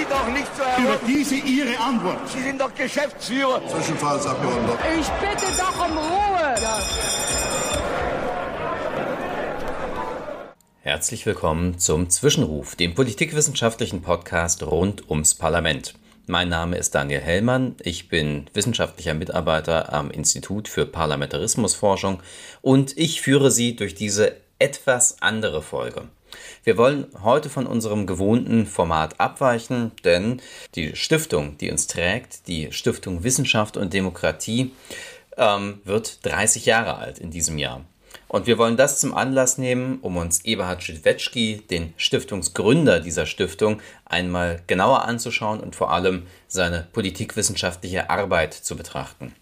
Sie doch nicht zu erwarten. Über diese Ihre Antwort. Sie sind doch Geschäftsführer. Zwischenfallsabgeordneter. Ich bitte doch um Ruhe. Ja. Herzlich willkommen zum Zwischenruf, dem politikwissenschaftlichen Podcast rund ums Parlament. Mein Name ist Daniel Hellmann, ich bin wissenschaftlicher Mitarbeiter am Institut für Parlamentarismusforschung und ich führe Sie durch diese etwas andere Folge. Wir wollen heute von unserem gewohnten Format abweichen, denn die Stiftung, die uns trägt, die Stiftung Wissenschaft und Demokratie, ähm, wird 30 Jahre alt in diesem Jahr. Und wir wollen das zum Anlass nehmen, um uns Eberhard Schidwetschki, den Stiftungsgründer dieser Stiftung, einmal genauer anzuschauen und vor allem seine politikwissenschaftliche Arbeit zu betrachten.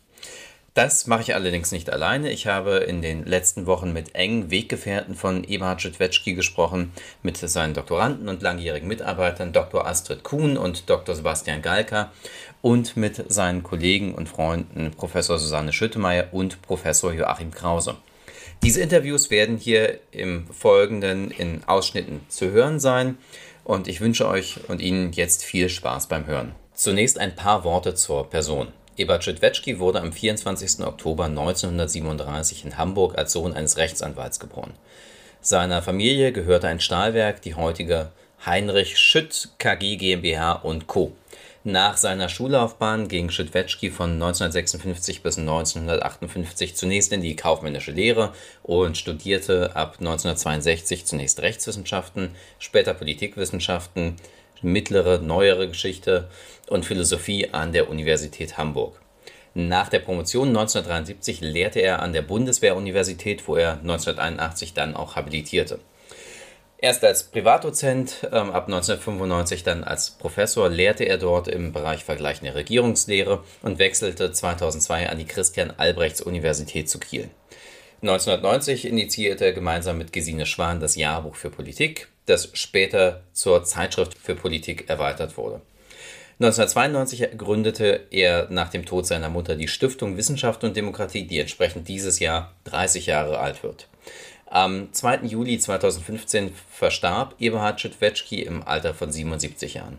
Das mache ich allerdings nicht alleine. Ich habe in den letzten Wochen mit engen Weggefährten von Eberhard Schidwetschki gesprochen, mit seinen Doktoranden und langjährigen Mitarbeitern Dr. Astrid Kuhn und Dr. Sebastian Galka und mit seinen Kollegen und Freunden Professor Susanne Schüttemeier und Professor Joachim Krause. Diese Interviews werden hier im Folgenden in Ausschnitten zu hören sein und ich wünsche euch und Ihnen jetzt viel Spaß beim Hören. Zunächst ein paar Worte zur Person. Ebert Schüttwetschki wurde am 24. Oktober 1937 in Hamburg als Sohn eines Rechtsanwalts geboren. Seiner Familie gehörte ein Stahlwerk, die heutige Heinrich Schütt KG GmbH Co. Nach seiner Schullaufbahn ging Schüttwetschki von 1956 bis 1958 zunächst in die kaufmännische Lehre und studierte ab 1962 zunächst Rechtswissenschaften, später Politikwissenschaften, mittlere, neuere Geschichte und Philosophie an der Universität Hamburg. Nach der Promotion 1973 lehrte er an der Bundeswehruniversität, wo er 1981 dann auch habilitierte. Erst als Privatdozent, ähm, ab 1995 dann als Professor, lehrte er dort im Bereich vergleichende Regierungslehre und wechselte 2002 an die Christian-Albrechts-Universität zu Kiel. 1990 initiierte er gemeinsam mit Gesine Schwan das Jahrbuch für Politik, das später zur Zeitschrift für Politik erweitert wurde. 1992 gründete er nach dem Tod seiner Mutter die Stiftung Wissenschaft und Demokratie, die entsprechend dieses Jahr 30 Jahre alt wird. Am 2. Juli 2015 verstarb Eberhard Schüttwetschki im Alter von 77 Jahren.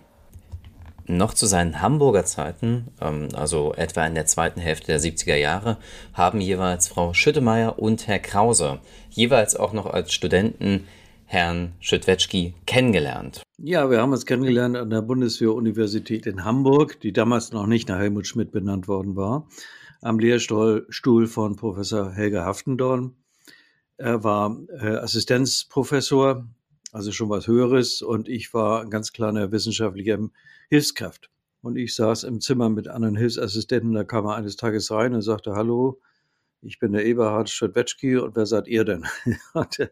Noch zu seinen Hamburger Zeiten, ähm, also etwa in der zweiten Hälfte der 70er Jahre, haben jeweils Frau Schüttemeier und Herr Krause, jeweils auch noch als Studenten, Herrn Schüttwetschki kennengelernt. Ja, wir haben uns kennengelernt an der Bundeswehr-Universität in Hamburg, die damals noch nicht nach Helmut Schmidt benannt worden war, am Lehrstuhl von Professor Helge Haftendorn. Er war äh, Assistenzprofessor, also schon was Höheres, und ich war ein ganz kleiner wissenschaftlicher Hilfskraft. Und ich saß im Zimmer mit anderen Hilfsassistenten, da kam er eines Tages rein und sagte, hallo, ich bin der Eberhard Schöttwetschki und wer seid ihr denn? Äh,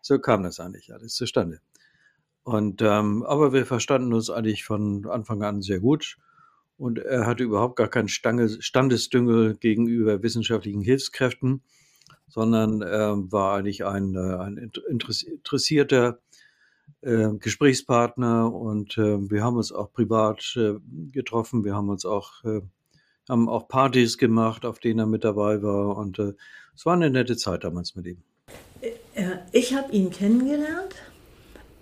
so kam das eigentlich alles zustande. Und ähm, aber wir verstanden uns eigentlich von Anfang an sehr gut. Und er hatte überhaupt gar keinen Standesdüngel gegenüber wissenschaftlichen Hilfskräften sondern äh, war eigentlich ein, äh, ein interessierter äh, Gesprächspartner und äh, wir haben uns auch privat äh, getroffen. Wir haben uns auch, äh, haben auch Partys gemacht, auf denen er mit dabei war und äh, es war eine nette Zeit damals mit ihm. Äh, ich habe ihn kennengelernt,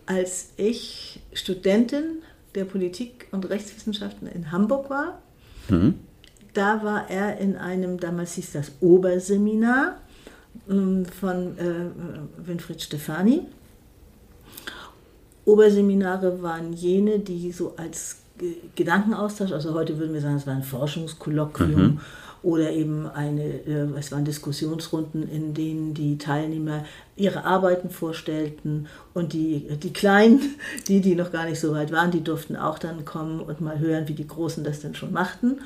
als ich Studentin der Politik und Rechtswissenschaften in Hamburg war. Mhm. Da war er in einem, damals hieß das Oberseminar, ähm, von äh, Winfried Stefani. Oberseminare waren jene, die so als Gedankenaustausch, also heute würden wir sagen, es war ein Forschungskolloquium mhm. oder eben eine, äh, es waren Diskussionsrunden, in denen die Teilnehmer ihre Arbeiten vorstellten und die, die Kleinen, die, die noch gar nicht so weit waren, die durften auch dann kommen und mal hören, wie die Großen das denn schon machten.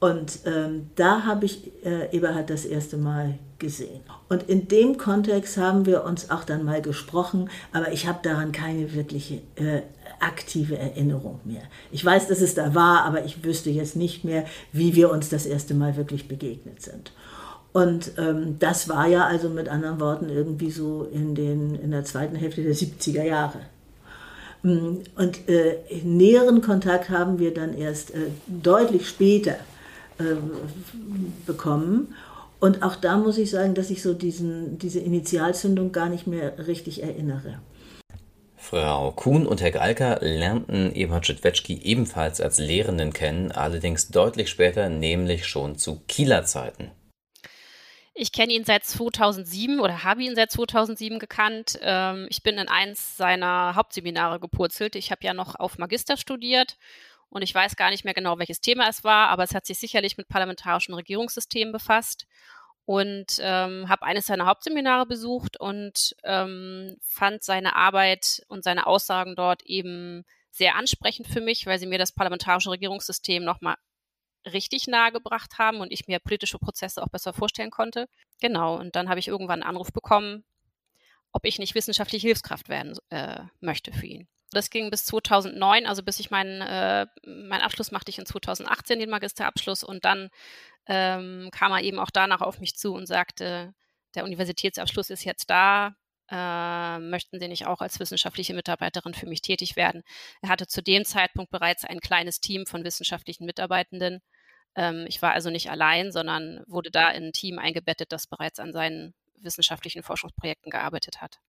Und ähm, da habe ich äh, Eberhard das erste Mal gesehen. Und in dem Kontext haben wir uns auch dann mal gesprochen, aber ich habe daran keine wirkliche äh, aktive Erinnerung mehr. Ich weiß, dass es da war, aber ich wüsste jetzt nicht mehr, wie wir uns das erste Mal wirklich begegnet sind. Und ähm, das war ja also mit anderen Worten irgendwie so in, den, in der zweiten Hälfte der 70er Jahre. Mm, und äh, näheren Kontakt haben wir dann erst äh, deutlich später äh, bekommen. Und auch da muss ich sagen, dass ich so diesen, diese Initialzündung gar nicht mehr richtig erinnere. Frau Kuhn und Herr Galker lernten Eberhard Schitwetschki ebenfalls als Lehrenden kennen, allerdings deutlich später, nämlich schon zu Kieler Zeiten. Ich kenne ihn seit 2007 oder habe ihn seit 2007 gekannt. Ähm, ich bin in eins seiner Hauptseminare gepurzelt. Ich habe ja noch auf Magister studiert und ich weiß gar nicht mehr genau, welches Thema es war, aber es hat sich sicherlich mit parlamentarischen Regierungssystemen befasst und ähm, habe eines seiner Hauptseminare besucht und ähm, fand seine Arbeit und seine Aussagen dort eben sehr ansprechend für mich, weil sie mir das parlamentarische Regierungssystem nochmal richtig nahe gebracht haben und ich mir politische Prozesse auch besser vorstellen konnte. Genau, und dann habe ich irgendwann einen Anruf bekommen, ob ich nicht wissenschaftliche Hilfskraft werden äh, möchte für ihn. Das ging bis 2009, also bis ich meinen äh, mein Abschluss machte ich in 2018 den Magisterabschluss und dann ähm, kam er eben auch danach auf mich zu und sagte, der Universitätsabschluss ist jetzt da, äh, möchten Sie nicht auch als wissenschaftliche Mitarbeiterin für mich tätig werden? Er hatte zu dem Zeitpunkt bereits ein kleines Team von wissenschaftlichen Mitarbeitenden. Ähm, ich war also nicht allein, sondern wurde da in ein Team eingebettet, das bereits an seinen wissenschaftlichen Forschungsprojekten gearbeitet hat.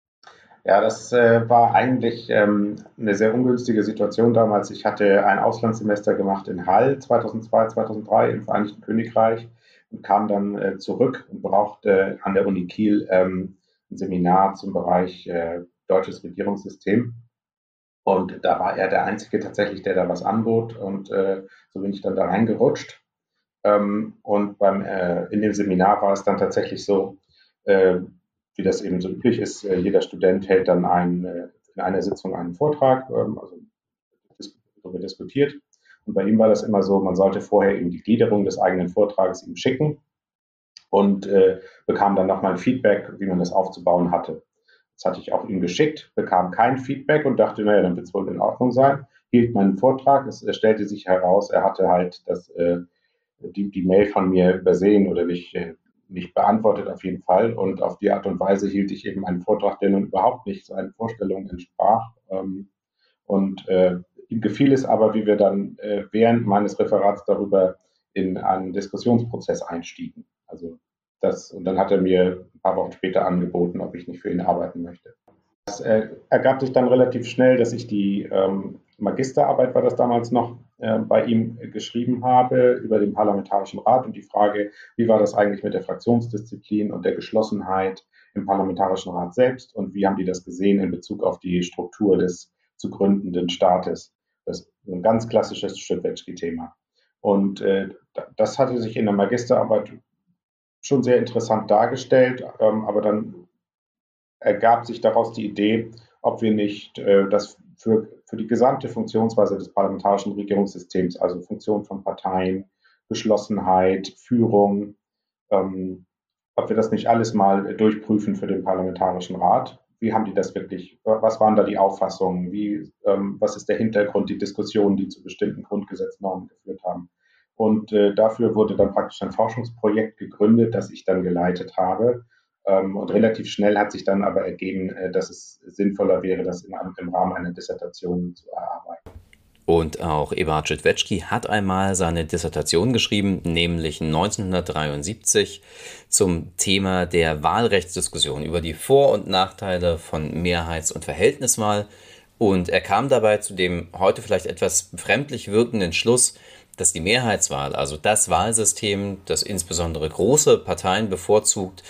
Ja, das äh, war eigentlich ähm, eine sehr ungünstige Situation damals. Ich hatte ein Auslandssemester gemacht in Hall 2002, 2003 im Vereinigten Königreich und kam dann äh, zurück und brauchte an der Uni Kiel ähm, ein Seminar zum Bereich äh, deutsches Regierungssystem. Und da war er der Einzige tatsächlich, der da was anbot. Und äh, so bin ich dann da reingerutscht. Ähm, und beim, äh, in dem Seminar war es dann tatsächlich so, äh, wie das eben so üblich ist, äh, jeder Student hält dann ein, äh, in einer Sitzung einen Vortrag, ähm, also darüber diskutiert. Und bei ihm war das immer so, man sollte vorher eben die Gliederung des eigenen Vortrages ihm schicken und äh, bekam dann nochmal ein Feedback, wie man das aufzubauen hatte. Das hatte ich auch ihm geschickt, bekam kein Feedback und dachte, naja, dann wird es wohl in Ordnung sein. Hielt meinen Vortrag, es, stellte sich heraus, er hatte halt das, äh, die, die Mail von mir übersehen oder nicht, äh, nicht beantwortet auf jeden Fall. Und auf die Art und Weise hielt ich eben einen Vortrag, der nun überhaupt nicht seinen Vorstellungen entsprach. Ähm, und äh, ihm gefiel es aber, wie wir dann äh, während meines Referats darüber in einen Diskussionsprozess einstiegen. Also das, und dann hat er mir ein paar Wochen später angeboten, ob ich nicht für ihn arbeiten möchte. Es äh, ergab sich dann relativ schnell, dass ich die ähm, Magisterarbeit, war das damals noch, bei ihm geschrieben habe über den Parlamentarischen Rat und die Frage, wie war das eigentlich mit der Fraktionsdisziplin und der Geschlossenheit im Parlamentarischen Rat selbst und wie haben die das gesehen in Bezug auf die Struktur des zu gründenden Staates. Das ist ein ganz klassisches Schüttwetschki-Thema. Und äh, das hatte sich in der Magisterarbeit schon sehr interessant dargestellt, ähm, aber dann ergab sich daraus die Idee, ob wir nicht äh, das für, für die gesamte Funktionsweise des parlamentarischen Regierungssystems, also Funktion von Parteien, Geschlossenheit, Führung, ähm, ob wir das nicht alles mal durchprüfen für den Parlamentarischen Rat. Wie haben die das wirklich, was waren da die Auffassungen, wie, ähm, was ist der Hintergrund, die Diskussionen, die zu bestimmten Grundgesetznormen geführt haben. Und äh, dafür wurde dann praktisch ein Forschungsprojekt gegründet, das ich dann geleitet habe. Ähm, und relativ schnell hat sich dann aber ergeben, äh, dass es sinnvoller wäre, das im Rahmen einer Dissertation zu erarbeiten. Und auch Eberhard Schitwetschki hat einmal seine Dissertation geschrieben, nämlich 1973 zum Thema der Wahlrechtsdiskussion über die Vor- und Nachteile von Mehrheits- und Verhältniswahl. Und er kam dabei zu dem heute vielleicht etwas fremdlich wirkenden Schluss, dass die Mehrheitswahl, also das Wahlsystem, das insbesondere große Parteien bevorzugt,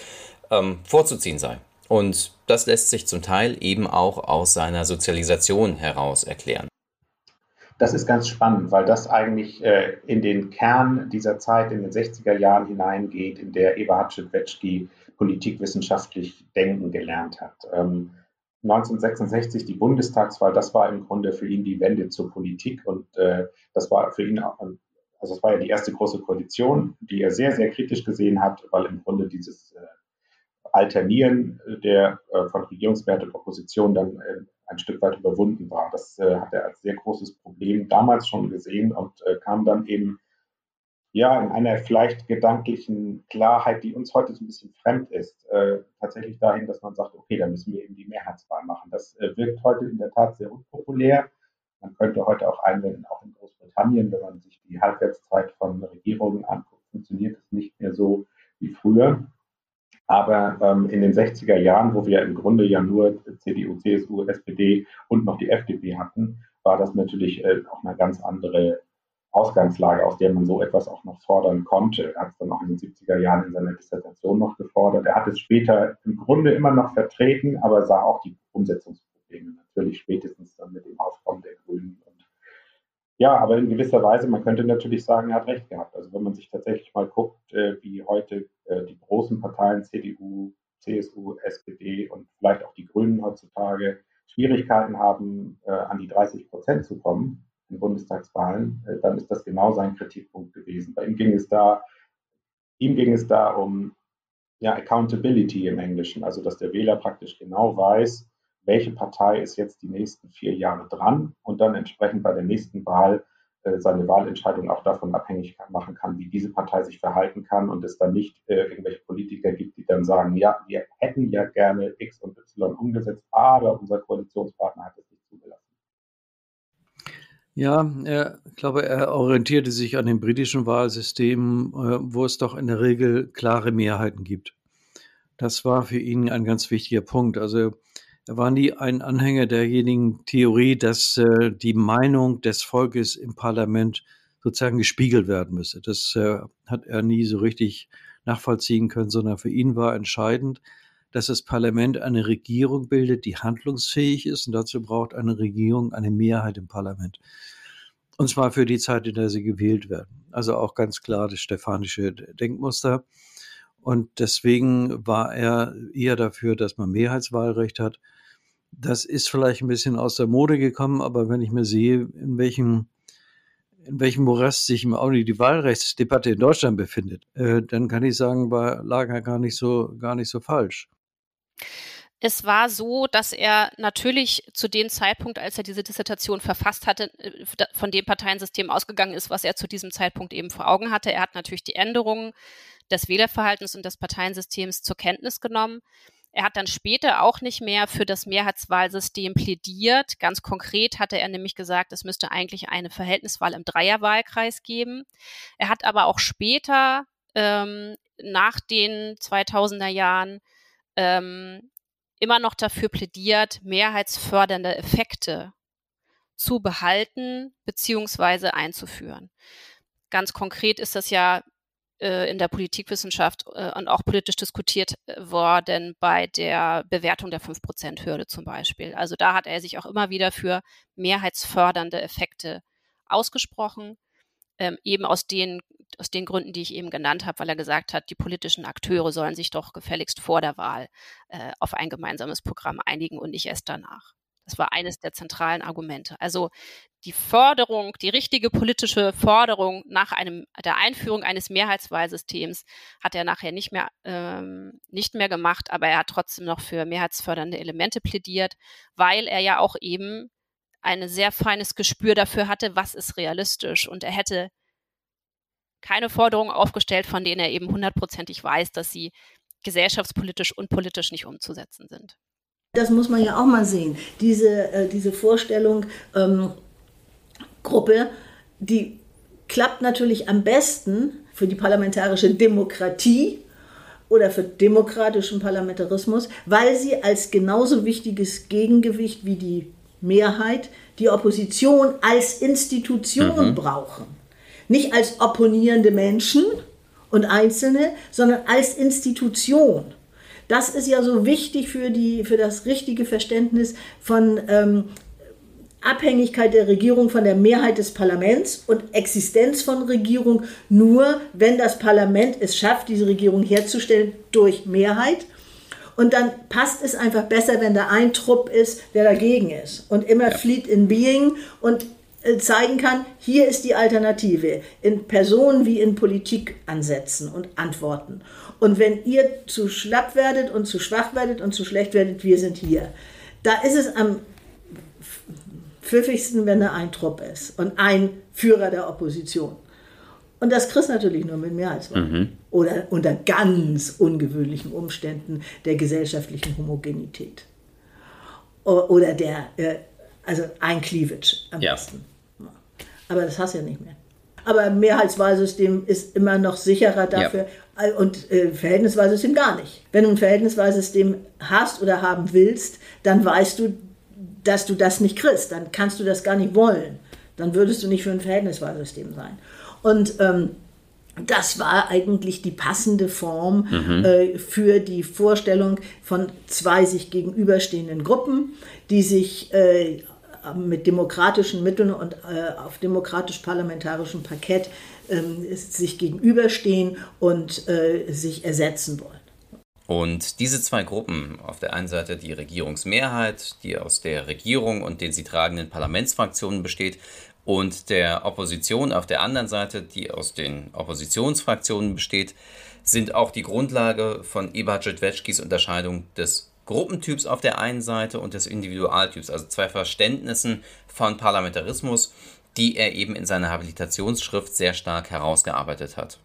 ähm, vorzuziehen sei. Und das lässt sich zum Teil eben auch aus seiner Sozialisation heraus erklären. Das ist ganz spannend, weil das eigentlich äh, in den Kern dieser Zeit in den 60er Jahren hineingeht, in der Eberhard Schidwetschki politikwissenschaftlich denken gelernt hat. Ähm, 1966 die Bundestagswahl, das war im Grunde für ihn die Wende zur Politik und äh, das war für ihn also es war ja die erste große Koalition, die er sehr, sehr kritisch gesehen hat, weil im Grunde dieses äh, Alternieren der äh, von Regierungswert und Opposition dann äh, ein Stück weit überwunden war. Das äh, hat er als sehr großes Problem damals schon gesehen und äh, kam dann eben ja, in einer vielleicht gedanklichen Klarheit, die uns heute so ein bisschen fremd ist, äh, tatsächlich dahin, dass man sagt, okay, dann müssen wir eben die Mehrheitswahl machen. Das äh, wirkt heute in der Tat sehr unpopulär. Man könnte heute auch einwenden, auch in Großbritannien, wenn man sich die Halbwertszeit von Regierungen anguckt, funktioniert es nicht mehr so wie früher. Aber ähm, in den 60er Jahren, wo wir im Grunde ja nur CDU, CSU, SPD und noch die FDP hatten, war das natürlich äh, auch eine ganz andere Ausgangslage, aus der man so etwas auch noch fordern konnte. Er hat es dann auch in den 70er Jahren in seiner Dissertation noch gefordert. Er hat es später im Grunde immer noch vertreten, aber sah auch die Umsetzungsprobleme natürlich spätestens dann mit dem Aufkommen der Grünen. Ja, aber in gewisser Weise, man könnte natürlich sagen, er hat recht gehabt. Also wenn man sich tatsächlich mal guckt, äh, wie heute äh, die großen Parteien CDU, CSU, SPD und vielleicht auch die Grünen heutzutage Schwierigkeiten haben, äh, an die 30 Prozent zu kommen, in Bundestagswahlen, dann ist das genau sein Kritikpunkt gewesen. Bei ihm ging es da, ihm ging es da um ja, Accountability im Englischen, also dass der Wähler praktisch genau weiß, welche Partei ist jetzt die nächsten vier Jahre dran und dann entsprechend bei der nächsten Wahl äh, seine Wahlentscheidung auch davon abhängig machen kann, wie diese Partei sich verhalten kann und es dann nicht äh, irgendwelche Politiker gibt, die dann sagen, ja, wir hätten ja gerne X und Y umgesetzt, aber unser Koalitionspartner hat es nicht zugelassen. Ja, ich glaube, er orientierte sich an dem britischen Wahlsystem, äh, wo es doch in der Regel klare Mehrheiten gibt. Das war für ihn ein ganz wichtiger Punkt. Also war nie ein Anhänger derjenigen Theorie, dass äh, die Meinung des Volkes im Parlament sozusagen gespiegelt werden müsse. Das äh, hat er nie so richtig nachvollziehen können, sondern für ihn war entscheidend, dass das Parlament eine Regierung bildet, die handlungsfähig ist. Und dazu braucht eine Regierung eine Mehrheit im Parlament. Und zwar für die Zeit, in der sie gewählt werden. Also auch ganz klar das stephanische Denkmuster. Und deswegen war er eher dafür, dass man Mehrheitswahlrecht hat. Das ist vielleicht ein bisschen aus der Mode gekommen, aber wenn ich mir sehe, in welchem, in welchem Morast sich im Augenblick die Wahlrechtsdebatte in Deutschland befindet, äh, dann kann ich sagen, war Lager gar nicht so, gar nicht so falsch. Es war so, dass er natürlich zu dem Zeitpunkt, als er diese Dissertation verfasst hatte, äh, von dem Parteiensystem ausgegangen ist, was er zu diesem Zeitpunkt eben vor Augen hatte. Er hat natürlich die Änderungen des Wählerverhaltens und des Parteiensystems zur Kenntnis genommen. Er hat dann später auch nicht mehr für das Mehrheitswahlsystem plädiert. Ganz konkret hatte er nämlich gesagt, es müsste eigentlich eine Verhältniswahl im Dreierwahlkreis geben. Er hat aber auch später ähm, nach den 2000er Jahren ähm, immer noch dafür plädiert, mehrheitsfördernde Effekte zu behalten beziehungsweise einzuführen. Ganz konkret ist das ja in der Politikwissenschaft äh, und auch politisch diskutiert äh, worden bei der Bewertung der 5%-Hürde zum Beispiel. Also da hat er sich auch immer wieder für mehrheitsfördernde Effekte ausgesprochen, ähm, eben aus den aus den Gründen, die ich eben genannt habe, weil er gesagt hat, die politischen Akteure sollen sich doch gefälligst vor der Wahl äh, auf ein gemeinsames Programm einigen und nicht erst danach. Das war eines der zentralen Argumente. Also die Forderung, die richtige politische Forderung nach einem, der Einführung eines Mehrheitswahlsystems hat er nachher nicht mehr, ähm, nicht mehr gemacht, aber er hat trotzdem noch für mehrheitsfördernde Elemente plädiert, weil er ja auch eben ein sehr feines Gespür dafür hatte, was ist realistisch. Und er hätte keine Forderungen aufgestellt, von denen er eben hundertprozentig weiß, dass sie gesellschaftspolitisch und politisch nicht umzusetzen sind. Das muss man ja auch mal sehen. Diese, äh, diese Vorstellung, ähm, Gruppe, die klappt natürlich am besten für die parlamentarische Demokratie oder für demokratischen Parlamentarismus, weil sie als genauso wichtiges Gegengewicht wie die Mehrheit die Opposition als Institution mhm. brauchen nicht als opponierende Menschen und Einzelne, sondern als Institution. Das ist ja so wichtig für, die, für das richtige Verständnis von ähm, Abhängigkeit der Regierung von der Mehrheit des Parlaments und Existenz von Regierung nur, wenn das Parlament es schafft, diese Regierung herzustellen durch Mehrheit. Und dann passt es einfach besser, wenn da ein Trupp ist, der dagegen ist und immer ja. flieht in Being und zeigen kann, hier ist die Alternative in Personen wie in Politik ansetzen und antworten. Und wenn ihr zu schlapp werdet und zu schwach werdet und zu schlecht werdet, wir sind hier. Da ist es am pfiffigsten, wenn da ein Trupp ist und ein Führer der Opposition. Und das kriegst natürlich nur mit Mehrheitswahl. Mhm. Oder unter ganz ungewöhnlichen Umständen der gesellschaftlichen Homogenität. Oder der, äh, also ein Cleavage am ja. besten. Aber das hast du ja nicht mehr. Aber Mehrheitswahlsystem ist immer noch sicherer dafür ja. und äh, Verhältniswahlsystem gar nicht. Wenn du ein Verhältniswahlsystem hast oder haben willst, dann weißt du, dass du das nicht kriegst. Dann kannst du das gar nicht wollen. Dann würdest du nicht für ein Verhältniswahlsystem sein. Und ähm, das war eigentlich die passende Form mhm. äh, für die Vorstellung von zwei sich gegenüberstehenden Gruppen, die sich äh, mit demokratischen Mitteln und äh, auf demokratisch-parlamentarischem Parkett ähm, sich gegenüberstehen und äh, sich ersetzen wollen. Und diese zwei Gruppen, auf der einen Seite die Regierungsmehrheit, die aus der Regierung und den sie tragenden Parlamentsfraktionen besteht, und der Opposition auf der anderen Seite, die aus den Oppositionsfraktionen besteht, sind auch die Grundlage von Eberhard Jedwetschkis Unterscheidung des Gruppentyps auf der einen Seite und des Individualtyps, also zwei Verständnissen von Parlamentarismus, die er eben in seiner Habilitationsschrift sehr stark herausgearbeitet hat.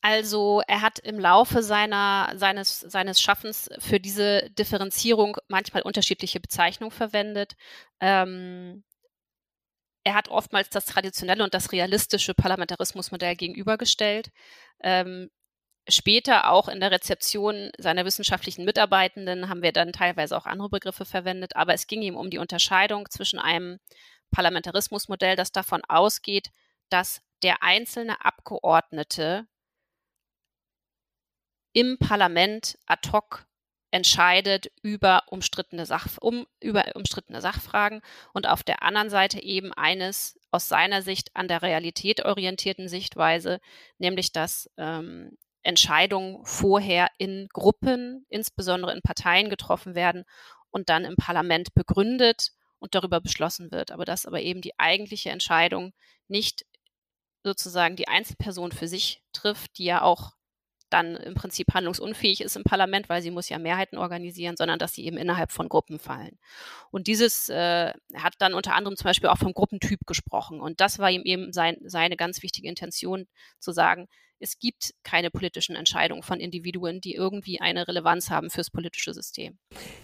Also er hat im Laufe seiner, seines, seines Schaffens für diese Differenzierung manchmal unterschiedliche Bezeichnungen verwendet. Ähm, er hat oftmals das traditionelle und das realistische Parlamentarismusmodell gegenübergestellt. Ähm, später auch in der Rezeption seiner wissenschaftlichen Mitarbeitenden haben wir dann teilweise auch andere Begriffe verwendet, aber es ging ihm um die Unterscheidung zwischen einem Parlamentarismusmodell, das davon ausgeht, dass der einzelne Abgeordnete im Parlament ad hoc entscheidet über umstrittene, Sach, um, über umstrittene Sachfragen und auf der anderen Seite eben eines aus seiner Sicht an der Realität orientierten Sichtweise, nämlich dass ähm, Entscheidungen vorher in Gruppen, insbesondere in Parteien getroffen werden und dann im Parlament begründet und darüber beschlossen wird, aber dass aber eben die eigentliche Entscheidung nicht sozusagen die Einzelperson für sich trifft, die ja auch dann im Prinzip handlungsunfähig ist im Parlament, weil sie muss ja Mehrheiten organisieren, sondern dass sie eben innerhalb von Gruppen fallen. Und dieses äh, hat dann unter anderem zum Beispiel auch vom Gruppentyp gesprochen. Und das war ihm eben sein, seine ganz wichtige Intention zu sagen, es gibt keine politischen Entscheidungen von Individuen, die irgendwie eine Relevanz haben fürs politische System.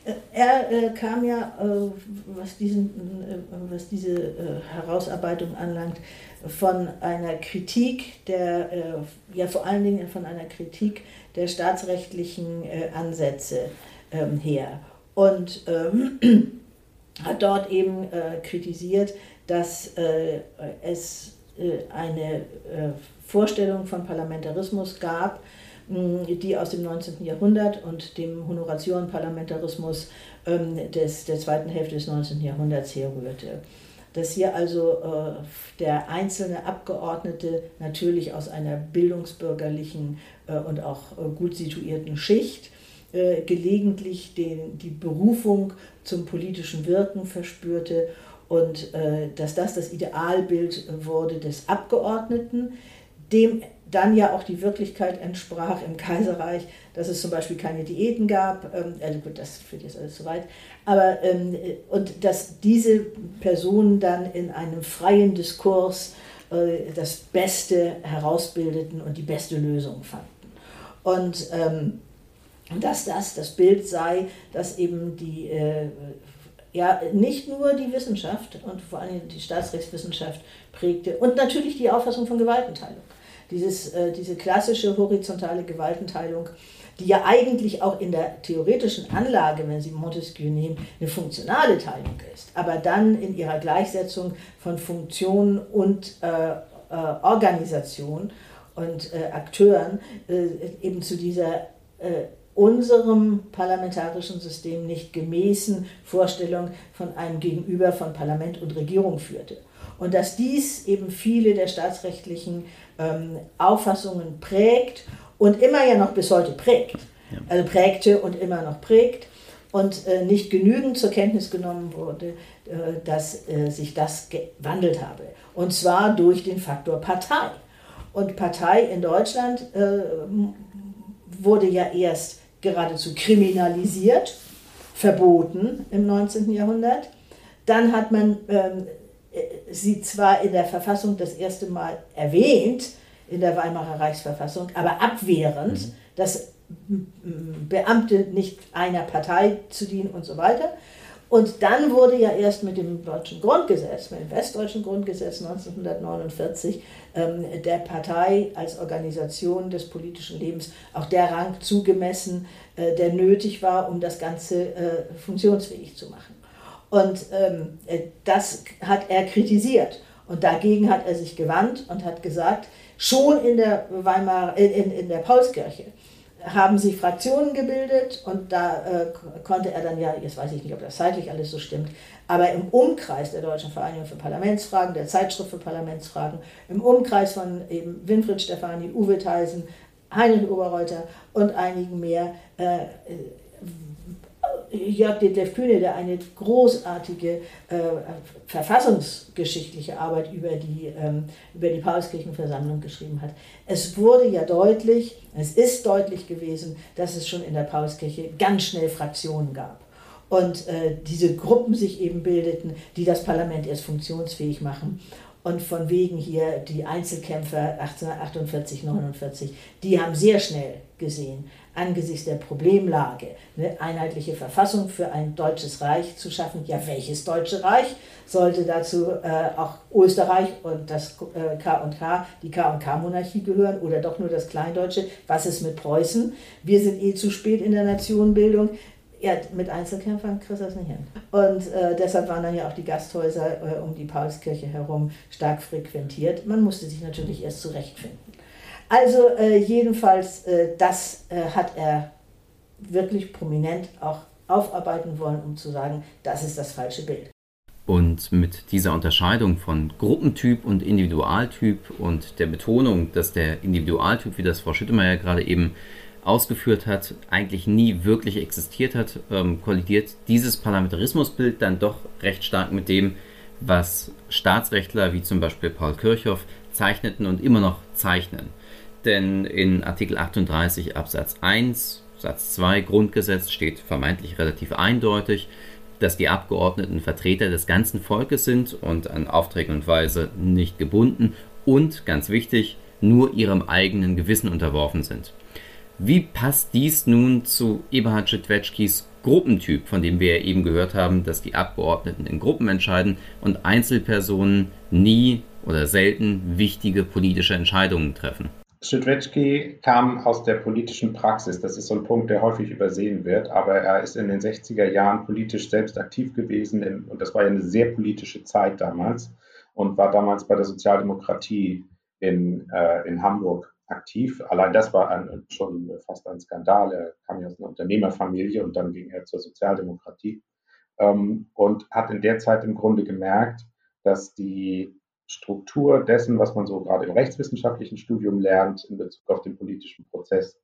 Äh, er äh, kam ja, äh, was, diesen, äh, was diese äh, Herausarbeitung anlangt, von einer Kritik der, äh, ja vor allen Dingen von einer Kritik der staatsrechtlichen Ansätze ähm, her. Und ähm, hat dort eben kritisiert, dass es eine Vorstellung von Parlamentarismus gab, die aus dem 19. Jahrhundert und dem Honoratiorenparlamentarismus ähm, des, der zweiten Hälfte des 19. Jahrhunderts herrührte. Dass hier also äh, der einzelne Abgeordnete natürlich aus einer bildungsbürgerlichen äh, und auch äh, gut situierten Schicht gelegentlich den, die Berufung zum politischen Wirken verspürte und dass das das Idealbild wurde des Abgeordneten, dem dann ja auch die Wirklichkeit entsprach im Kaiserreich, dass es zum Beispiel keine Diäten gab, ähm, also gut, das führt jetzt alles zu weit, aber ähm, und dass diese Personen dann in einem freien Diskurs äh, das Beste herausbildeten und die beste Lösung fanden. Und ähm, dass das das Bild sei, dass eben die äh, ja nicht nur die Wissenschaft und vor allem die Staatsrechtswissenschaft prägte und natürlich die Auffassung von Gewaltenteilung. Dieses, äh, diese klassische horizontale Gewaltenteilung, die ja eigentlich auch in der theoretischen Anlage, wenn Sie Montesquieu nehmen, eine funktionale Teilung ist, aber dann in ihrer Gleichsetzung von Funktion und äh, äh, Organisation und äh, Akteuren äh, eben zu dieser äh, unserem parlamentarischen System nicht gemäßen Vorstellung von einem Gegenüber von Parlament und Regierung führte. Und dass dies eben viele der staatsrechtlichen ähm, Auffassungen prägt und immer ja noch bis heute prägt. Ja. Also prägte und immer noch prägt und äh, nicht genügend zur Kenntnis genommen wurde, äh, dass äh, sich das gewandelt habe. Und zwar durch den Faktor Partei. Und Partei in Deutschland äh, wurde ja erst geradezu kriminalisiert, verboten im 19. Jahrhundert. Dann hat man ähm, sie zwar in der Verfassung das erste Mal erwähnt, in der Weimarer Reichsverfassung, aber abwehrend, mhm. dass Beamte nicht einer Partei zu dienen und so weiter. Und dann wurde ja erst mit dem deutschen Grundgesetz, mit dem westdeutschen Grundgesetz 1949, ähm, der Partei als Organisation des politischen Lebens auch der Rang zugemessen, äh, der nötig war, um das Ganze äh, funktionsfähig zu machen. Und ähm, äh, das hat er kritisiert. Und dagegen hat er sich gewandt und hat gesagt, schon in der Weimar, in, in der Paulskirche haben sich Fraktionen gebildet und da äh, konnte er dann ja, jetzt weiß ich nicht, ob das zeitlich alles so stimmt, aber im Umkreis der Deutschen Vereinigung für Parlamentsfragen, der Zeitschrift für Parlamentsfragen, im Umkreis von eben Winfried Stefani, Uwe Theisen, Heinrich Oberreuter und einigen mehr äh, Jörg Detlef Kühne, der eine großartige äh, verfassungsgeschichtliche Arbeit über die, ähm, über die Paulskirchenversammlung geschrieben hat. Es wurde ja deutlich, es ist deutlich gewesen, dass es schon in der Paulskirche ganz schnell Fraktionen gab. Und äh, diese Gruppen sich eben bildeten, die das Parlament erst funktionsfähig machen. Und von wegen hier die Einzelkämpfer 1848, 49, die haben sehr schnell gesehen, angesichts der Problemlage, eine einheitliche Verfassung für ein deutsches Reich zu schaffen. Ja, welches deutsche Reich sollte dazu äh, auch Österreich und das äh, K&K, die K&K-Monarchie gehören oder doch nur das Kleindeutsche? Was ist mit Preußen? Wir sind eh zu spät in der Nationenbildung. Ja, mit Einzelkämpfern kriegst du das nicht hin. Und äh, deshalb waren dann ja auch die Gasthäuser äh, um die Paulskirche herum stark frequentiert. Man musste sich natürlich erst zurechtfinden. Also äh, jedenfalls, äh, das äh, hat er wirklich prominent auch aufarbeiten wollen, um zu sagen, das ist das falsche Bild. Und mit dieser Unterscheidung von Gruppentyp und Individualtyp und der Betonung, dass der Individualtyp, wie das Frau Schüttemeyer gerade eben ausgeführt hat, eigentlich nie wirklich existiert hat, ähm, kollidiert dieses Parlamentarismusbild dann doch recht stark mit dem, was Staatsrechtler wie zum Beispiel Paul Kirchhoff zeichneten und immer noch zeichnen. Denn in Artikel 38 Absatz 1 Satz 2 Grundgesetz steht vermeintlich relativ eindeutig, dass die Abgeordneten Vertreter des ganzen Volkes sind und an Aufträge und Weise nicht gebunden und, ganz wichtig, nur ihrem eigenen Gewissen unterworfen sind. Wie passt dies nun zu Eberhard Schitwetschkis Gruppentyp, von dem wir ja eben gehört haben, dass die Abgeordneten in Gruppen entscheiden und Einzelpersonen nie oder selten wichtige politische Entscheidungen treffen? Schidwetschki kam aus der politischen Praxis. Das ist so ein Punkt, der häufig übersehen wird. Aber er ist in den 60er Jahren politisch selbst aktiv gewesen. In, und das war ja eine sehr politische Zeit damals. Und war damals bei der Sozialdemokratie in, äh, in Hamburg aktiv. Allein das war ein, schon fast ein Skandal. Er kam ja aus einer Unternehmerfamilie und dann ging er zur Sozialdemokratie. Ähm, und hat in der Zeit im Grunde gemerkt, dass die Struktur dessen, was man so gerade im rechtswissenschaftlichen Studium lernt in Bezug auf den politischen Prozess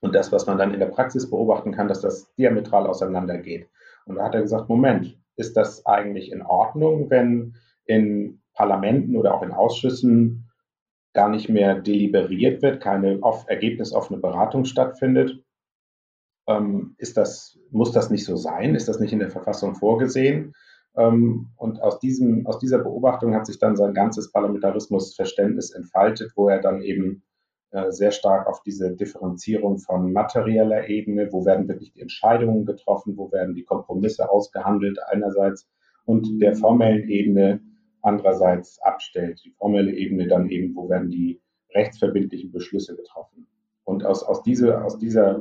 und das, was man dann in der Praxis beobachten kann, dass das diametral auseinandergeht. Und da hat er gesagt, Moment, ist das eigentlich in Ordnung, wenn in Parlamenten oder auch in Ausschüssen gar nicht mehr deliberiert wird, keine auf, ergebnisoffene Beratung stattfindet? Ähm, ist das, muss das nicht so sein? Ist das nicht in der Verfassung vorgesehen? Ähm, und aus, diesem, aus dieser Beobachtung hat sich dann sein ganzes Parlamentarismusverständnis entfaltet, wo er dann eben äh, sehr stark auf diese Differenzierung von materieller Ebene, wo werden wirklich die Entscheidungen getroffen, wo werden die Kompromisse ausgehandelt einerseits und der formellen Ebene andererseits abstellt. Die formelle Ebene dann eben, wo werden die rechtsverbindlichen Beschlüsse getroffen. Und aus, aus, diese, aus dieser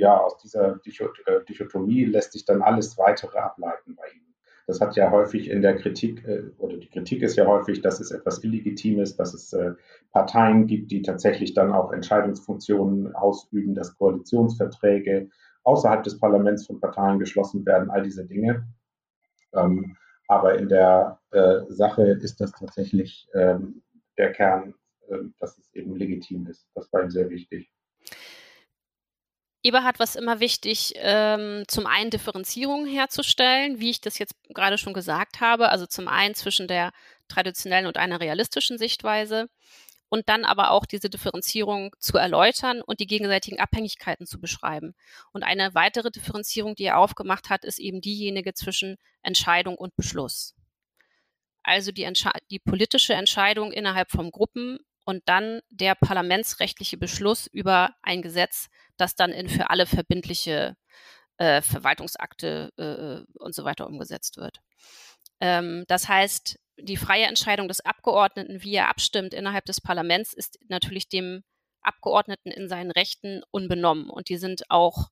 ja, aus dieser äh, Dichotomie lässt sich dann alles weitere ableiten bei ihm. Das hat ja häufig in der Kritik, äh, oder die Kritik ist ja häufig, dass es etwas Illegitimes, dass es äh, Parteien gibt, die tatsächlich dann auch Entscheidungsfunktionen ausüben, dass Koalitionsverträge außerhalb des Parlaments von Parteien geschlossen werden, all diese Dinge. Ähm, aber in der äh, Sache ist das tatsächlich ähm, der Kern, dass es eben legitim ist. Das war ihm sehr wichtig. Eberhard war es immer wichtig, ähm, zum einen Differenzierungen herzustellen, wie ich das jetzt gerade schon gesagt habe, also zum einen zwischen der traditionellen und einer realistischen Sichtweise und dann aber auch diese Differenzierung zu erläutern und die gegenseitigen Abhängigkeiten zu beschreiben. Und eine weitere Differenzierung, die er aufgemacht hat, ist eben diejenige zwischen Entscheidung und Beschluss. Also die, die politische Entscheidung innerhalb von Gruppen und dann der parlamentsrechtliche Beschluss über ein Gesetz, das dann in für alle verbindliche äh, Verwaltungsakte äh, und so weiter umgesetzt wird. Ähm, das heißt, die freie Entscheidung des Abgeordneten, wie er abstimmt innerhalb des Parlaments, ist natürlich dem Abgeordneten in seinen Rechten unbenommen. Und die sind auch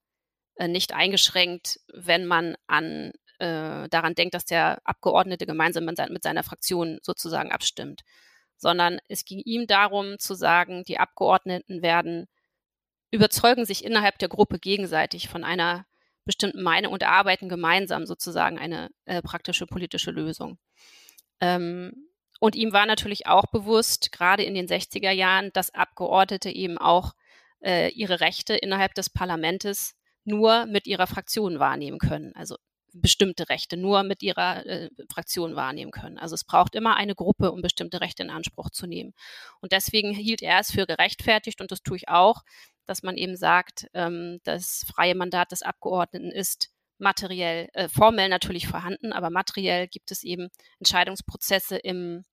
äh, nicht eingeschränkt, wenn man an, äh, daran denkt, dass der Abgeordnete gemeinsam mit seiner Fraktion sozusagen abstimmt. Sondern es ging ihm darum zu sagen, die Abgeordneten werden überzeugen sich innerhalb der Gruppe gegenseitig von einer bestimmten Meinung und erarbeiten gemeinsam sozusagen eine äh, praktische politische Lösung. Ähm, und ihm war natürlich auch bewusst, gerade in den 60er Jahren, dass Abgeordnete eben auch äh, ihre Rechte innerhalb des Parlaments nur mit ihrer Fraktion wahrnehmen können. Also bestimmte Rechte nur mit ihrer äh, Fraktion wahrnehmen können. Also es braucht immer eine Gruppe, um bestimmte Rechte in Anspruch zu nehmen. Und deswegen hielt er es für gerechtfertigt, und das tue ich auch, dass man eben sagt, ähm, das freie Mandat des Abgeordneten ist materiell, äh, formell natürlich vorhanden, aber materiell gibt es eben Entscheidungsprozesse im,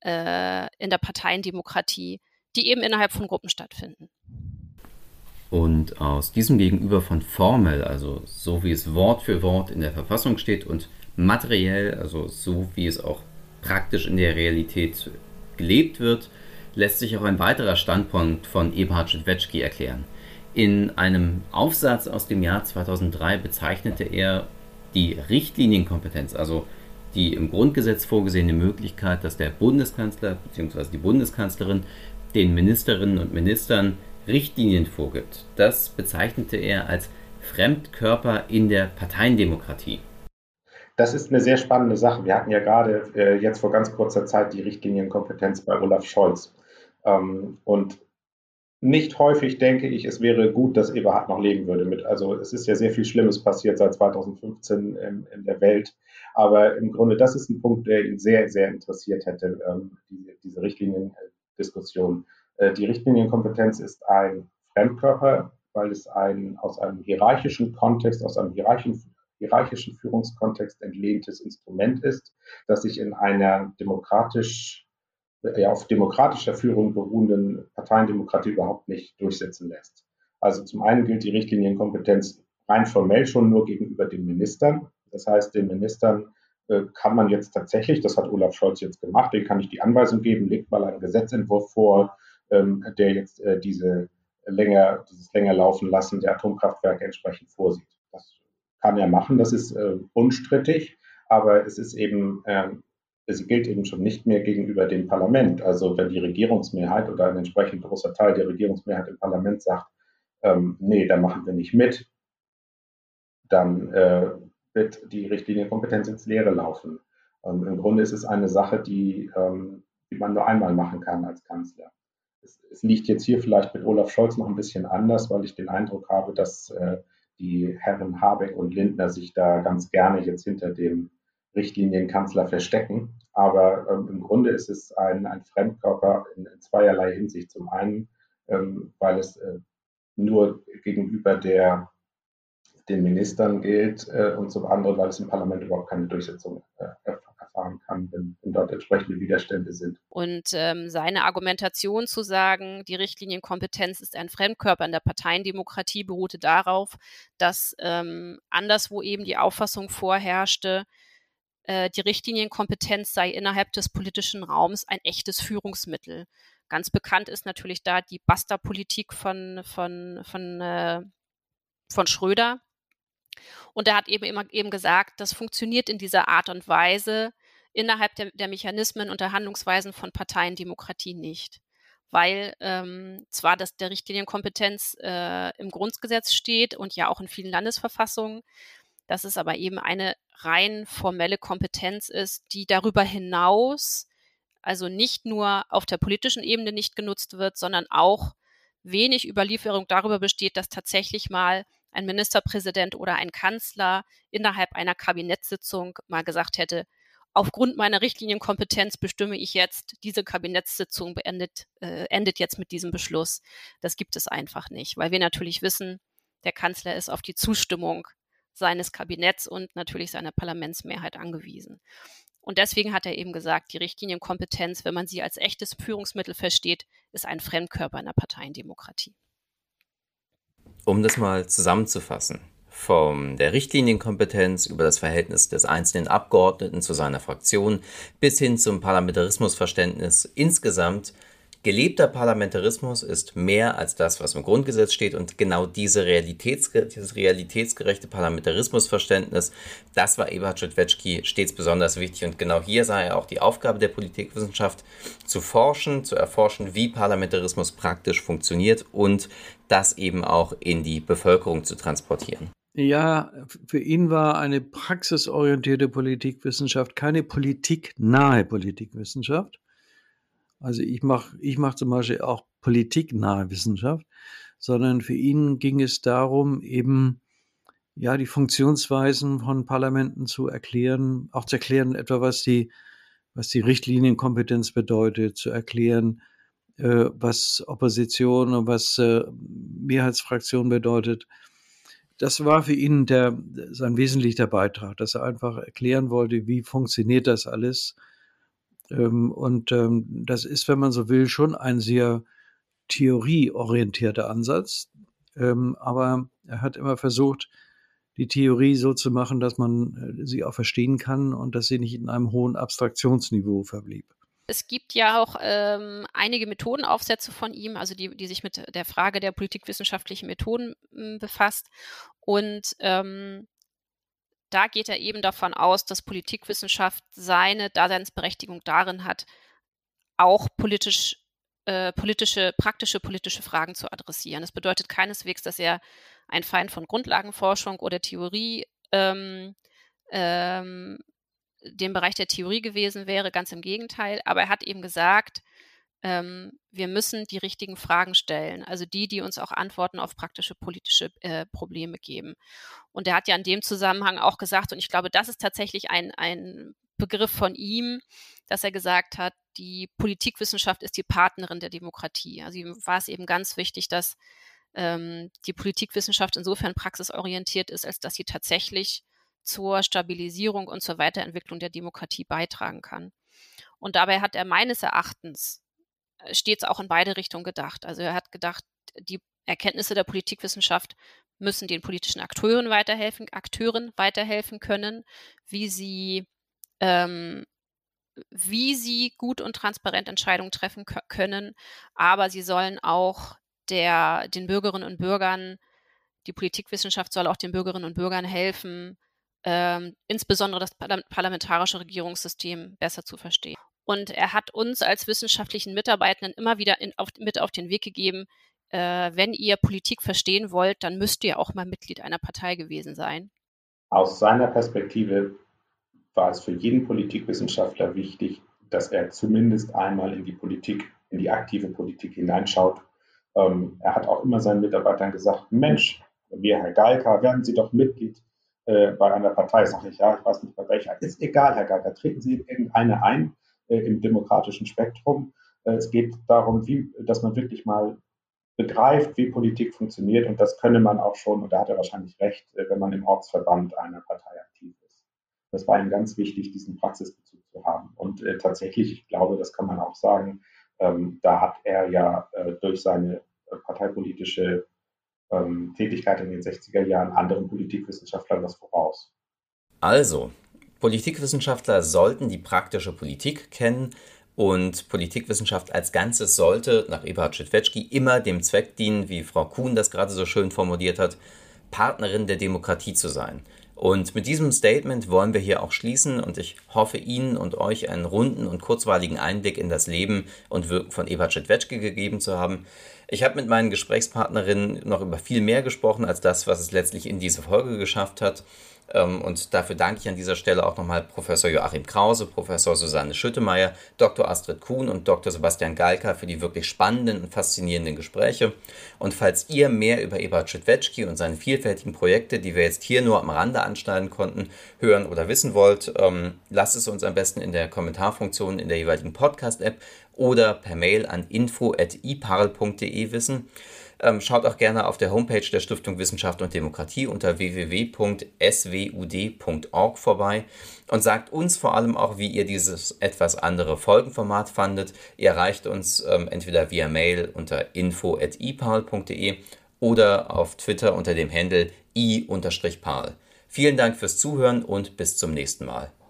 äh, in der Parteiendemokratie, die eben innerhalb von Gruppen stattfinden. Und aus diesem Gegenüber von formell, also so wie es Wort für Wort in der Verfassung steht, und materiell, also so wie es auch praktisch in der Realität gelebt wird, lässt sich auch ein weiterer Standpunkt von Eberhard Schwetschki erklären. In einem Aufsatz aus dem Jahr 2003 bezeichnete er die Richtlinienkompetenz, also die im Grundgesetz vorgesehene Möglichkeit, dass der Bundeskanzler bzw. die Bundeskanzlerin den Ministerinnen und Ministern Richtlinien vorgibt. Das bezeichnete er als Fremdkörper in der Parteiendemokratie. Das ist eine sehr spannende Sache. Wir hatten ja gerade äh, jetzt vor ganz kurzer Zeit die Richtlinienkompetenz bei Olaf Scholz. Ähm, und nicht häufig denke ich, es wäre gut, dass Eberhard noch leben würde mit. Also es ist ja sehr viel Schlimmes passiert seit 2015 in, in der Welt. Aber im Grunde, das ist ein Punkt, der ihn sehr, sehr interessiert hätte, ähm, diese, diese Richtliniendiskussion. Äh, die Richtlinienkompetenz ist ein Fremdkörper, weil es ein aus einem hierarchischen Kontext, aus einem hierarchischen, hierarchischen Führungskontext entlehntes Instrument ist, das sich in einer demokratisch ja, auf demokratischer Führung beruhenden Parteiendemokratie überhaupt nicht durchsetzen lässt. Also zum einen gilt die Richtlinienkompetenz rein formell schon nur gegenüber den Ministern. Das heißt, den Ministern äh, kann man jetzt tatsächlich, das hat Olaf Scholz jetzt gemacht, den kann ich die Anweisung geben, legt mal einen Gesetzentwurf vor, der jetzt äh, diese länger, dieses länger laufen lassen der Atomkraftwerke entsprechend vorsieht. Das kann er machen, das ist äh, unstrittig, aber es ist eben ähm, es gilt eben schon nicht mehr gegenüber dem Parlament. Also wenn die Regierungsmehrheit oder ein entsprechend großer Teil der Regierungsmehrheit im Parlament sagt, ähm, nee, da machen wir nicht mit, dann äh, wird die Richtlinienkompetenz ins Leere laufen. Ähm, Im Grunde ist es eine Sache, die, ähm, die man nur einmal machen kann als Kanzler. Es, es, liegt jetzt hier vielleicht mit Olaf Scholz noch ein bisschen anders, weil ich den Eindruck habe, dass äh, die Herren Habeck und Lindner sich da ganz gerne jetzt hinter dem Richtlinienkanzler verstecken. Aber ähm, im Grunde ist es ein, ein Fremdkörper in, in, zweierlei Hinsicht. Zum einen, ähm, weil es äh, nur gegenüber der, den Ministern gilt äh, und zum anderen, weil es im Parlament überhaupt keine Durchsetzung äh, erfahren kann, wenn, wenn, dort entsprechende Widerstände sind. Und ähm, seine Argumentation zu sagen, die Richtlinienkompetenz ist ein Fremdkörper in der Parteiendemokratie, beruhte darauf, dass ähm, anderswo eben die Auffassung vorherrschte, äh, die Richtlinienkompetenz sei innerhalb des politischen Raums ein echtes Führungsmittel. Ganz bekannt ist natürlich da die Basta-Politik von, von, von, äh, von Schröder. Und er hat eben eben gesagt, das funktioniert in dieser Art und Weise innerhalb der, der Mechanismen und der Handlungsweisen von Parteiendemokratie nicht. Weil ähm, zwar das der Richtlinienkompetenz äh, im Grundgesetz steht und ja auch in vielen Landesverfassungen, dass es aber eben eine rein formelle Kompetenz ist, die darüber hinaus also nicht nur auf der politischen Ebene nicht genutzt wird, sondern auch wenig Überlieferung darüber besteht, dass tatsächlich mal ein Ministerpräsident oder ein Kanzler innerhalb einer Kabinettssitzung mal gesagt hätte, aufgrund meiner Richtlinienkompetenz bestimme ich jetzt, diese Kabinettssitzung beendet, äh, endet jetzt mit diesem Beschluss. Das gibt es einfach nicht, weil wir natürlich wissen, der Kanzler ist auf die Zustimmung seines Kabinetts und natürlich seiner Parlamentsmehrheit angewiesen. Und deswegen hat er eben gesagt, die Richtlinienkompetenz, wenn man sie als echtes Führungsmittel versteht, ist ein Fremdkörper in der Parteiendemokratie. Um das mal zusammenzufassen. Von der Richtlinienkompetenz über das Verhältnis des einzelnen Abgeordneten zu seiner Fraktion bis hin zum Parlamentarismusverständnis insgesamt Gelebter Parlamentarismus ist mehr als das, was im Grundgesetz steht und genau diese Realitätsge dieses realitätsgerechte Parlamentarismusverständnis, das war Eberhard Schüttwetschki stets besonders wichtig und genau hier sah er auch die Aufgabe der Politikwissenschaft zu forschen, zu erforschen, wie Parlamentarismus praktisch funktioniert und das eben auch in die Bevölkerung zu transportieren. Ja, für ihn war eine praxisorientierte Politikwissenschaft keine politiknahe Politikwissenschaft, also ich mache ich mach zum Beispiel auch politiknahe Wissenschaft, sondern für ihn ging es darum, eben ja die Funktionsweisen von Parlamenten zu erklären, auch zu erklären, etwa was die, was die Richtlinienkompetenz bedeutet, zu erklären, äh, was Opposition und was äh, Mehrheitsfraktion bedeutet. Das war für ihn der, sein wesentlicher Beitrag, dass er einfach erklären wollte, wie funktioniert das alles ähm, und ähm, das ist, wenn man so will, schon ein sehr theorieorientierter Ansatz. Ähm, aber er hat immer versucht, die Theorie so zu machen, dass man äh, sie auch verstehen kann und dass sie nicht in einem hohen Abstraktionsniveau verblieb. Es gibt ja auch ähm, einige Methodenaufsätze von ihm, also die, die sich mit der Frage der politikwissenschaftlichen Methoden m, befasst. Und ähm, da geht er eben davon aus, dass Politikwissenschaft seine Daseinsberechtigung darin hat, auch politisch, äh, politische, praktische politische Fragen zu adressieren. Das bedeutet keineswegs, dass er ein Feind von Grundlagenforschung oder Theorie ähm, ähm, dem Bereich der Theorie gewesen wäre, ganz im Gegenteil. Aber er hat eben gesagt, ähm, wir müssen die richtigen Fragen stellen, also die, die uns auch Antworten auf praktische politische äh, Probleme geben. Und er hat ja in dem Zusammenhang auch gesagt, und ich glaube, das ist tatsächlich ein, ein Begriff von ihm, dass er gesagt hat, die Politikwissenschaft ist die Partnerin der Demokratie. Also ihm war es eben ganz wichtig, dass ähm, die Politikwissenschaft insofern praxisorientiert ist, als dass sie tatsächlich zur Stabilisierung und zur Weiterentwicklung der Demokratie beitragen kann. Und dabei hat er meines Erachtens stets auch in beide Richtungen gedacht. Also er hat gedacht, die Erkenntnisse der Politikwissenschaft müssen den politischen Akteuren weiterhelfen, Akteuren weiterhelfen können, wie sie, ähm, wie sie gut und transparent Entscheidungen treffen können, aber sie sollen auch der, den Bürgerinnen und Bürgern, die Politikwissenschaft soll auch den Bürgerinnen und Bürgern helfen, ähm, insbesondere das parlamentarische Regierungssystem besser zu verstehen. Und er hat uns als wissenschaftlichen Mitarbeitenden immer wieder in, auf, mit auf den Weg gegeben, äh, wenn ihr Politik verstehen wollt, dann müsst ihr auch mal Mitglied einer Partei gewesen sein. Aus seiner Perspektive war es für jeden Politikwissenschaftler wichtig, dass er zumindest einmal in die Politik, in die aktive Politik hineinschaut. Ähm, er hat auch immer seinen Mitarbeitern gesagt, Mensch, wir, Herr Galka, werden Sie doch Mitglied äh, bei einer Partei. Sag ich, ja, ich weiß nicht bei welcher. Ist egal, Herr Galka, treten Sie in irgendeine ein äh, im demokratischen Spektrum. Äh, es geht darum, wie, dass man wirklich mal begreift, wie Politik funktioniert. Und das könne man auch schon, und da hat er wahrscheinlich recht, äh, wenn man im Ortsverband einer Partei aktiv ist. Das war ihm ganz wichtig, diesen Praxisbezug zu haben. Und äh, tatsächlich, ich glaube, das kann man auch sagen, ähm, da hat er ja äh, durch seine parteipolitische ähm, Tätigkeit in den 60er Jahren anderen Politikwissenschaftlern was voraus. Also, Politikwissenschaftler sollten die praktische Politik kennen und Politikwissenschaft als Ganzes sollte, nach Eberhard Schitwetschki, immer dem Zweck dienen, wie Frau Kuhn das gerade so schön formuliert hat, Partnerin der Demokratie zu sein. Und mit diesem Statement wollen wir hier auch schließen und ich hoffe Ihnen und euch einen runden und kurzweiligen Einblick in das Leben und Wirken von Eberhard Schitwetschke gegeben zu haben. Ich habe mit meinen Gesprächspartnerinnen noch über viel mehr gesprochen als das, was es letztlich in diese Folge geschafft hat. Ähm, und dafür danke ich an dieser Stelle auch nochmal Professor Joachim Krause, Professor Susanne Schüttemeier, Dr. Astrid Kuhn und Dr. Sebastian Galka für die wirklich spannenden und faszinierenden Gespräche. Und falls ihr mehr über Eberhard Schüttwetschki und seine vielfältigen Projekte, die wir jetzt hier nur am Rande anschneiden konnten, hören oder wissen wollt, ähm, lasst es uns am besten in der Kommentarfunktion in der jeweiligen Podcast-App oder per Mail an info.iparl.de wissen. Ähm, schaut auch gerne auf der Homepage der Stiftung Wissenschaft und Demokratie unter www.swud.org vorbei und sagt uns vor allem auch, wie ihr dieses etwas andere Folgenformat fandet. Ihr erreicht uns ähm, entweder via Mail unter info.ipal.de oder auf Twitter unter dem Handle i-pal. Vielen Dank fürs Zuhören und bis zum nächsten Mal.